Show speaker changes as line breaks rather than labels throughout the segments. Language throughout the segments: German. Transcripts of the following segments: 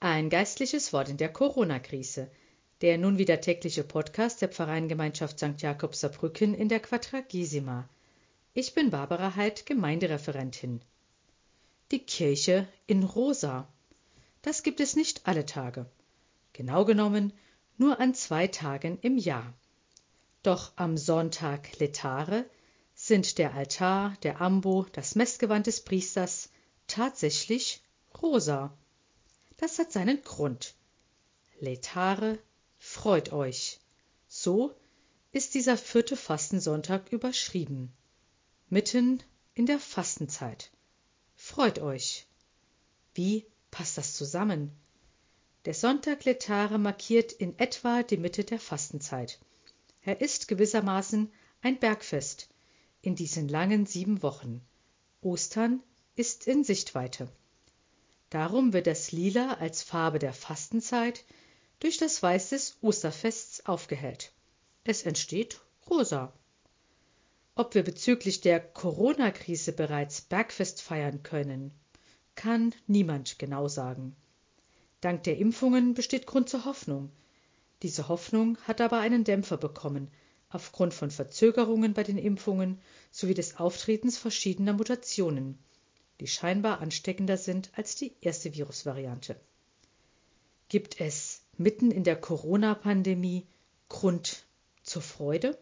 Ein geistliches Wort in der Corona-Krise. Der nun wieder tägliche Podcast der Pfarreiengemeinschaft St. Jakobs Saarbrücken in der Quadragesima. Ich bin Barbara Heid, Gemeindereferentin. Die Kirche in Rosa. Das gibt es nicht alle Tage. Genau genommen nur an zwei Tagen im Jahr. Doch am Sonntag Letare sind der Altar, der Ambo, das Messgewand des Priesters tatsächlich rosa. Das hat seinen Grund. Letare, freut euch. So ist dieser vierte Fastensonntag überschrieben. Mitten in der Fastenzeit. Freut euch. Wie passt das zusammen? Der Sonntag Letare markiert in etwa die Mitte der Fastenzeit. Er ist gewissermaßen ein Bergfest in diesen langen sieben Wochen. Ostern ist in Sichtweite. Darum wird das Lila als Farbe der Fastenzeit durch das Weiß des Osterfests aufgehellt. Es entsteht rosa. Ob wir bezüglich der Corona-Krise bereits Bergfest feiern können, kann niemand genau sagen. Dank der Impfungen besteht Grund zur Hoffnung. Diese Hoffnung hat aber einen Dämpfer bekommen, aufgrund von Verzögerungen bei den Impfungen sowie des Auftretens verschiedener Mutationen die scheinbar ansteckender sind als die erste Virusvariante. Gibt es mitten in der Corona-Pandemie Grund zur Freude?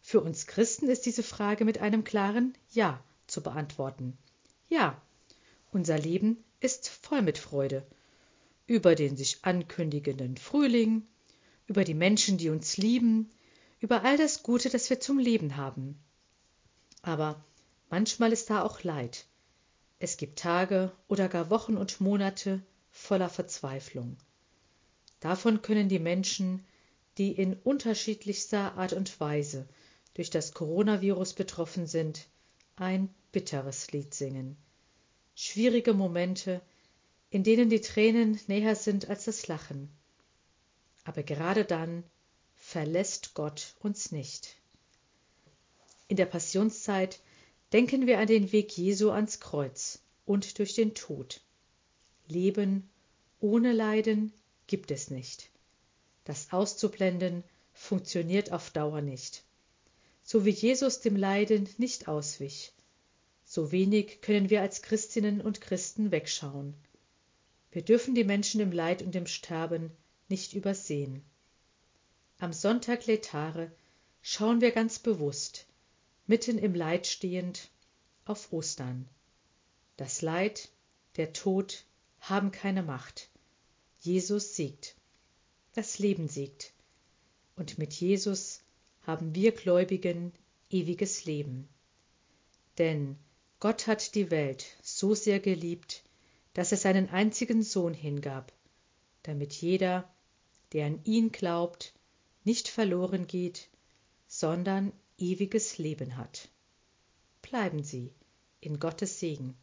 Für uns Christen ist diese Frage mit einem klaren Ja zu beantworten. Ja, unser Leben ist voll mit Freude. Über den sich ankündigenden Frühling, über die Menschen, die uns lieben, über all das Gute, das wir zum Leben haben. Aber Manchmal ist da auch Leid. Es gibt Tage oder gar Wochen und Monate voller Verzweiflung. Davon können die Menschen, die in unterschiedlichster Art und Weise durch das Coronavirus betroffen sind, ein bitteres Lied singen. Schwierige Momente, in denen die Tränen näher sind als das Lachen. Aber gerade dann verlässt Gott uns nicht. In der Passionszeit Denken wir an den Weg Jesu ans Kreuz und durch den Tod. Leben ohne Leiden gibt es nicht. Das auszublenden funktioniert auf Dauer nicht. So wie Jesus dem Leiden nicht auswich, so wenig können wir als Christinnen und Christen wegschauen. Wir dürfen die Menschen im Leid und im Sterben nicht übersehen. Am Sonntag Letare schauen wir ganz bewusst mitten im Leid stehend, auf Ostern. Das Leid, der Tod haben keine Macht. Jesus siegt. Das Leben siegt. Und mit Jesus haben wir Gläubigen ewiges Leben. Denn Gott hat die Welt so sehr geliebt, dass er seinen einzigen Sohn hingab, damit jeder, der an ihn glaubt, nicht verloren geht, sondern ewiges Leben hat. Bleiben Sie in Gottes Segen.